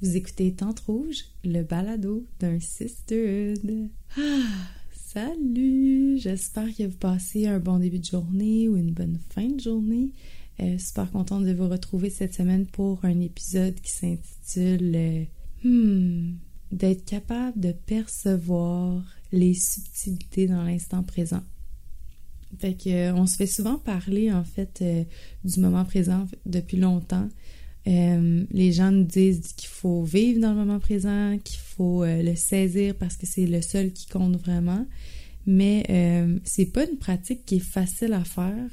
Vous écoutez Tente Rouge, le balado d'un sisterhood. Ah, salut! J'espère que vous passez un bon début de journée ou une bonne fin de journée. Euh, super contente de vous retrouver cette semaine pour un épisode qui s'intitule euh, Hmm, d'être capable de percevoir les subtilités dans l'instant présent. Fait que, euh, on se fait souvent parler en fait du moment présent depuis longtemps. Euh, les gens nous disent qu'il faut vivre dans le moment présent, qu'il faut euh, le saisir parce que c'est le seul qui compte vraiment. Mais euh, c'est pas une pratique qui est facile à faire.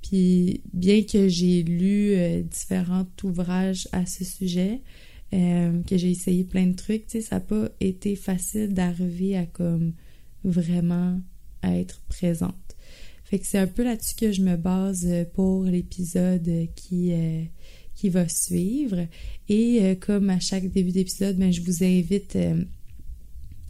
Puis bien que j'ai lu différents ouvrages à ce sujet, que j'ai essayé plein de trucs, ça n'a pas été facile d'arriver à vraiment être présente. Fait que c'est un peu là-dessus que je me base pour l'épisode qui qui va suivre. Et euh, comme à chaque début d'épisode, ben, je vous invite euh,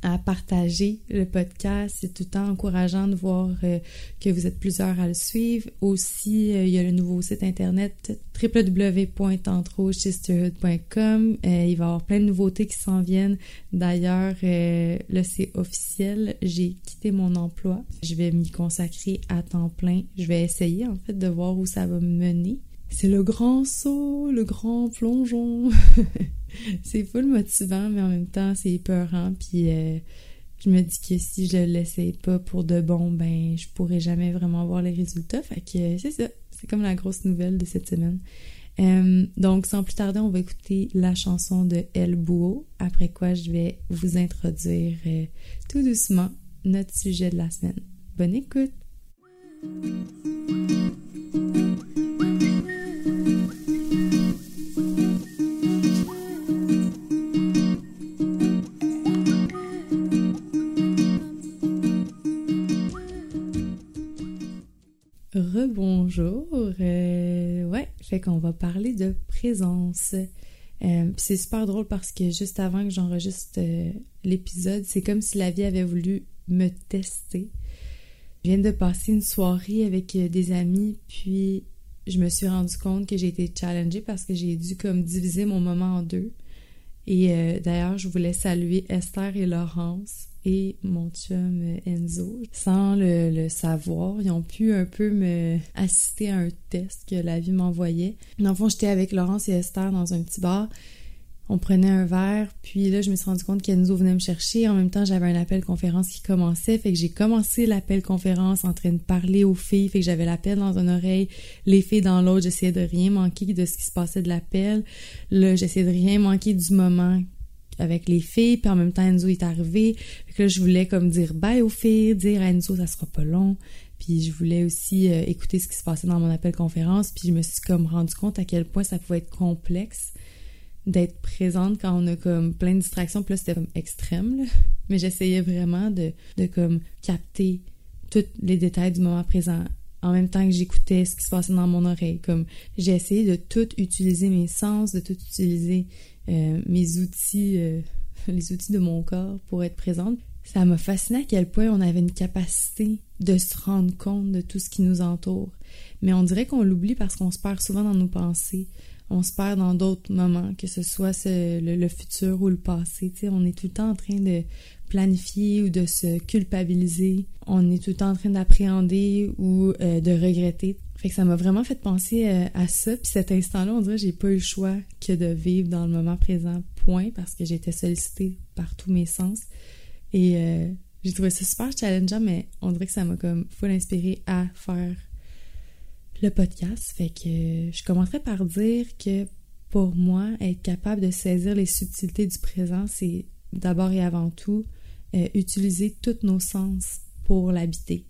à partager le podcast. C'est tout le temps encourageant de voir euh, que vous êtes plusieurs à le suivre. Aussi, il y a le nouveau site internet www.entreausisterhood.com. il va y avoir plein de nouveautés qui s'en viennent. D'ailleurs, là, c'est officiel. J'ai quitté mon emploi. Je vais m'y consacrer à temps plein. Je vais essayer, en fait, de voir où ça va me mener c'est le grand saut, le grand plongeon. c'est full motivant, mais en même temps, c'est épeurant. Puis euh, je me dis que si je le laissais pas pour de bon, ben je pourrais jamais vraiment voir les résultats. Fait que c'est ça. C'est comme la grosse nouvelle de cette semaine. Euh, donc, sans plus tarder, on va écouter la chanson de El Bouo, après quoi je vais vous introduire euh, tout doucement notre sujet de la semaine. Bonne écoute! Fait qu'on va parler de présence. Euh, c'est super drôle parce que juste avant que j'enregistre euh, l'épisode, c'est comme si la vie avait voulu me tester. Je viens de passer une soirée avec des amis, puis je me suis rendu compte que j'ai été challengée parce que j'ai dû comme diviser mon moment en deux. Et d'ailleurs, je voulais saluer Esther et Laurence et mon chum euh, Enzo. Sans le, savoir, ils ont pu un peu me assister à un test que la vie m'envoyait. Dans le fond, j'étais avec Laurence et Esther dans un petit bar. On prenait un verre, puis là, je me suis rendu compte qu'Enzo venait me chercher. En même temps, j'avais un appel conférence qui commençait. Fait que j'ai commencé l'appel conférence en train de parler aux filles. Fait que j'avais l'appel dans une oreille, les filles dans l'autre. J'essayais de rien manquer de ce qui se passait de l'appel. Là, j'essayais de rien manquer du moment avec les filles, puis en même temps Enzo est arrivé. que là, je voulais comme dire bye aux filles, dire à Enzo ça sera pas long. Puis je voulais aussi euh, écouter ce qui se passait dans mon appel conférence, puis je me suis comme rendu compte à quel point ça pouvait être complexe d'être présente quand on a comme plein de distractions. Puis là, c'était comme extrême. Mais j'essayais vraiment de, de comme capter tous les détails du moment présent en même temps que j'écoutais ce qui se passait dans mon oreille. Comme j'ai essayé de tout utiliser mes sens, de tout utiliser euh, mes outils, euh, les outils de mon corps pour être présente. Ça m'a fasciné à quel point on avait une capacité de se rendre compte de tout ce qui nous entoure. Mais on dirait qu'on l'oublie parce qu'on se perd souvent dans nos pensées. On se perd dans d'autres moments, que ce soit le, futur ou le passé. on est tout le temps en train de planifier ou de se culpabiliser. On est tout le temps en train d'appréhender ou euh, de regretter fait que ça m'a vraiment fait penser euh, à ça. Puis cet instant-là, on dirait que j'ai pas eu le choix que de vivre dans le moment présent, point, parce que j'étais sollicitée par tous mes sens. Et euh, j'ai trouvé ça super challengeant, mais on dirait que ça m'a comme full inspiré à faire le podcast. Fait que je commencerai par dire que pour moi, être capable de saisir les subtilités du présent, c'est d'abord et avant tout euh, utiliser tous nos sens pour l'habiter.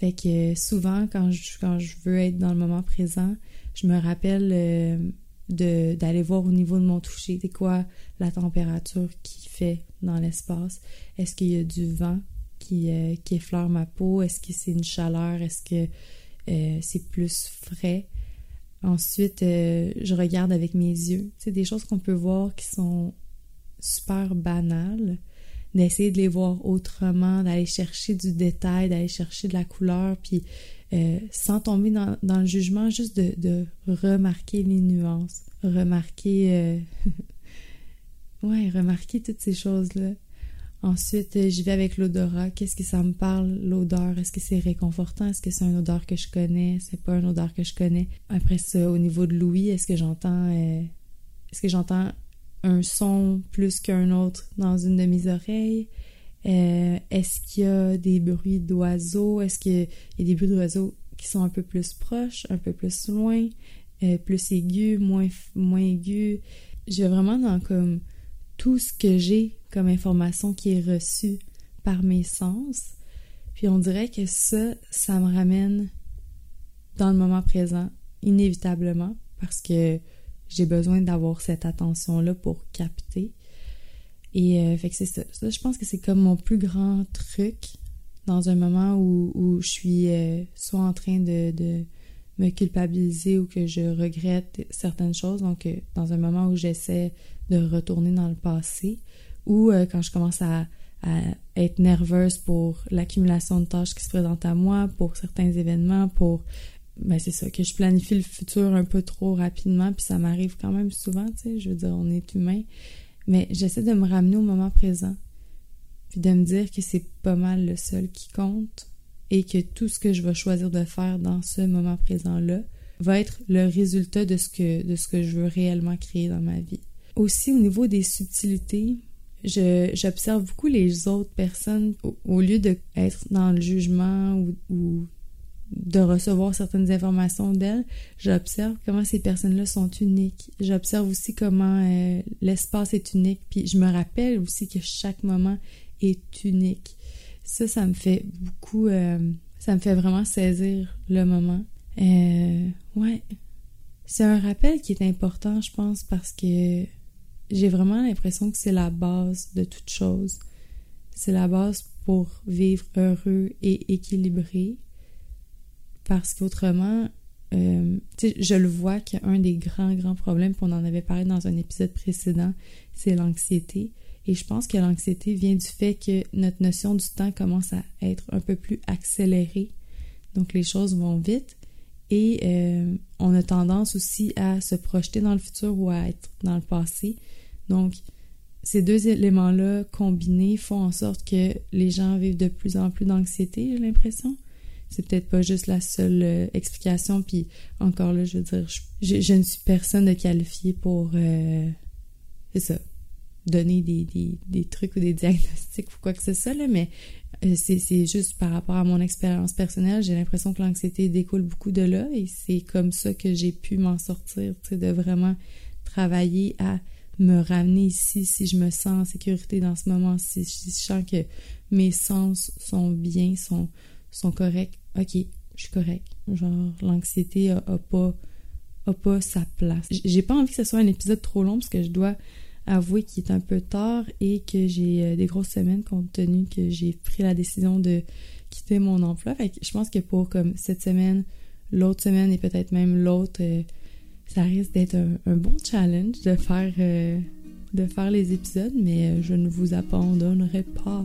Fait que souvent, quand je, quand je veux être dans le moment présent, je me rappelle euh, d'aller voir au niveau de mon toucher, c'est quoi la température qui fait dans l'espace. Est-ce qu'il y a du vent qui, euh, effleure ma peau? Est-ce que c'est une chaleur? Est-ce que euh, c'est plus frais? Ensuite, je regarde avec mes yeux. C'est des choses qu'on peut voir qui sont super banales, d'essayer de les voir autrement, d'aller chercher du détail, d'aller chercher de la couleur, puis euh, sans tomber dans, le jugement, juste de, remarquer les nuances, remarquer euh, ouais, remarquer toutes ces choses-là. Ensuite, euh, j'y vais avec l'odorat. Qu'est-ce que ça me parle, l'odeur? Est-ce que c'est réconfortant? Est-ce que c'est une odeur que je connais? C'est pas une odeur que je connais? Après ça, au niveau de l'ouïe, est-ce que j'entends est-ce que j'entends un son plus qu'un autre dans une de mes oreilles? Euh, est-ce qu'il y a des bruits d'oiseaux? Est-ce qu'il y a des bruits d'oiseaux qui sont un peu plus proches, un peu plus loin, plus aigus, moins, moins aigus? Je vais vraiment dans comme tout ce que j'ai comme information qui est reçue par mes sens. Puis on dirait que ça, ça me ramène dans le moment présent, inévitablement, parce que j'ai besoin d'avoir cette attention-là pour capter. Et euh, fait que c'est ça. ça. Je pense que c'est comme mon plus grand truc dans un moment où, où je suis euh, soit en train de, de, me culpabiliser ou que je regrette certaines choses. Donc, euh, dans un moment où j'essaie de retourner dans le passé, ou euh, quand je commence à, être nerveuse pour l'accumulation de tâches qui se présentent à moi, pour certains événements, pour ben c'est ça, que je planifie le futur un peu trop rapidement, puis ça m'arrive quand même souvent, tu sais, je veux dire, on est humain, mais j'essaie de me ramener au moment présent, puis de me dire que c'est pas mal le seul qui compte, et que tout ce que je vais choisir de faire dans ce moment présent-là va être le résultat de ce que, de ce que je veux réellement créer dans ma vie. Aussi, au niveau des subtilités, j'observe beaucoup les autres personnes au, lieu d'être dans le jugement ou, de recevoir certaines informations d'elles, j'observe comment ces personnes-là sont uniques. J'observe aussi comment euh, l'espace est unique. Puis je me rappelle aussi que chaque moment est unique. Ça, ça me fait beaucoup... Euh, ça me fait vraiment saisir le moment. Euh, ouais. C'est un rappel qui est important, je pense, parce que j'ai vraiment l'impression que c'est la base de toute chose. C'est la base pour vivre heureux et équilibré. Parce qu'autrement, euh, je le vois qu'un des grands, grands problèmes, qu'on en avait parlé dans un épisode précédent, c'est l'anxiété. Et je pense que l'anxiété vient du fait que notre notion du temps commence à être un peu plus accélérée. Donc les choses vont vite. Et euh, on a tendance aussi à se projeter dans le futur ou à être dans le passé. Donc, ces deux éléments-là combinés font en sorte que les gens vivent de plus en plus d'anxiété, j'ai l'impression. C'est peut-être pas juste la seule euh, explication. Puis encore là, je veux dire, je, ne suis personne de qualifié pour, euh, c'est ça, donner des, des, trucs ou des diagnostics ou quoi que ce soit, là, mais euh, c'est juste par rapport à mon expérience personnelle, j'ai l'impression que l'anxiété découle beaucoup de là et c'est comme ça que j'ai pu m'en sortir, tu sais, de vraiment travailler à me ramener ici si je me sens en sécurité dans ce moment, si je sens que mes sens sont bien, sont, sont corrects, ok, je suis correct. Genre, l'anxiété a, pas, a pas sa place. J'ai pas envie que ce soit un épisode trop long parce que je dois avouer qu'il est un peu tard et que j'ai euh, des grosses semaines compte tenu que j'ai pris la décision de quitter mon emploi. Fait que je pense que pour comme cette semaine, l'autre semaine et peut-être même l'autre, euh, ça risque d'être un, bon challenge de faire, euh, de faire les épisodes, mais euh, je ne vous abandonnerai pas.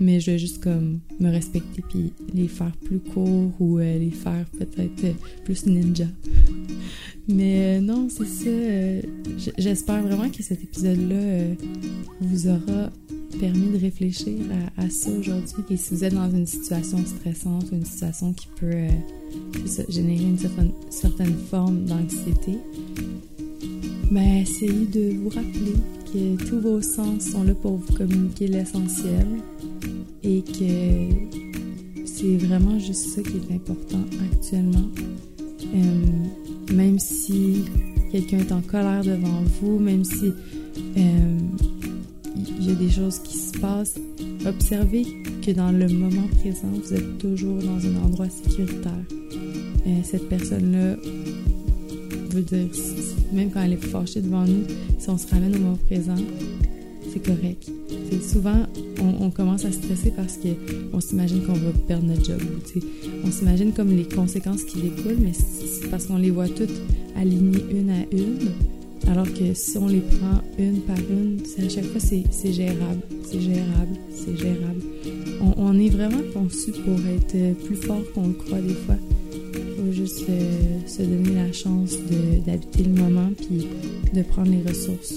Mais je vais juste comme me respecter puis les faire plus courts ou euh, les faire peut-être plus ninja. Mais non, c'est ça. J'espère vraiment que cet épisode-là vous aura permis de réfléchir à, à ça aujourd'hui. Et si vous êtes dans une situation stressante, une situation qui peut générer une certaine, forme d'anxiété, ben, essayez de vous rappeler que tous vos sens sont là pour vous communiquer l'essentiel et que c'est vraiment juste ça qui est important actuellement. Euh, même si quelqu'un est en colère devant vous, même si euh, il y a des choses qui se passent, observez que dans le moment présent, vous êtes toujours dans un endroit sécuritaire. Euh, cette personne-là veut dire, même quand elle est fâchée devant nous, si on se ramène au moment présent, c'est correct. souvent, on, commence à stresser parce qu'on s'imagine qu'on va perdre notre job. on s'imagine comme les conséquences qui découlent, mais c'est parce qu'on les voit toutes alignées une à une. Alors que si on les prend une par une, à chaque fois c'est gérable, c'est gérable, c'est gérable. On, on, est vraiment conçu pour être plus fort qu'on le croit des fois juste se donner la chance d'habiter le moment puis de prendre les ressources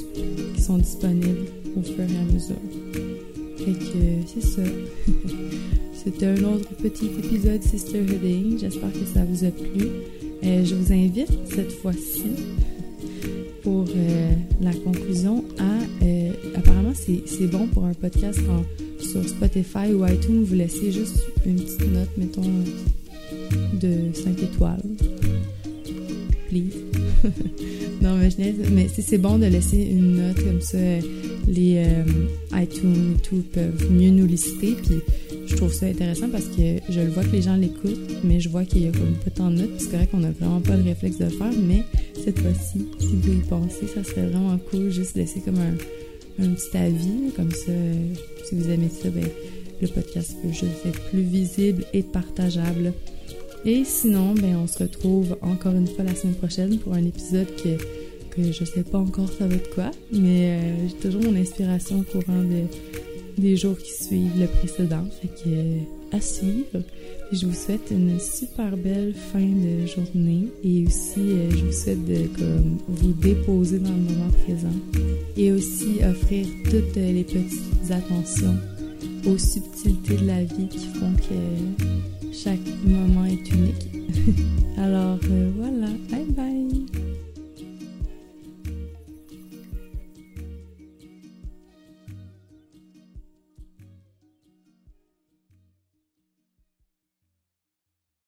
qui sont disponibles au fur et à mesure. Fait que c'est ça. C'était un autre petit épisode Sisterhooding. J'espère que ça vous a plu. Euh, je vous invite cette fois-ci pour euh, la conclusion à... Euh, apparemment, c'est bon pour un podcast sur Spotify ou iTunes. Vous laissez juste une petite note, mettons, de 5 étoiles. Please. non, mais, mais c'est bon de laisser une note comme ça. Les iTunes et tout peuvent mieux nous lister. Puis je trouve ça intéressant parce que je le vois que les gens l'écoutent, mais je vois qu'il y a comme pas tant de notes. C'est correct qu'on n'a vraiment pas le réflexe de faire, mais cette fois-ci, si vous y pensez, ça serait vraiment cool juste laisser comme un, un petit avis. Comme ça, si vous aimez ça, ben, le podcast peut juste être plus visible et partageable. Et sinon, ben, on se retrouve encore une fois la semaine prochaine pour un épisode que, que je sais pas encore ça va être quoi, mais euh, j'ai toujours mon inspiration au courant de des jours qui suivent le précédent. Fait que à suivre. Je vous souhaite une super belle fin de journée et aussi euh, je vous souhaite de comme, vous déposer dans le moment présent et aussi offrir toutes les petites attentions aux subtilités de la vie qui font que chaque moment est unique. Alors euh, voilà, bye bye.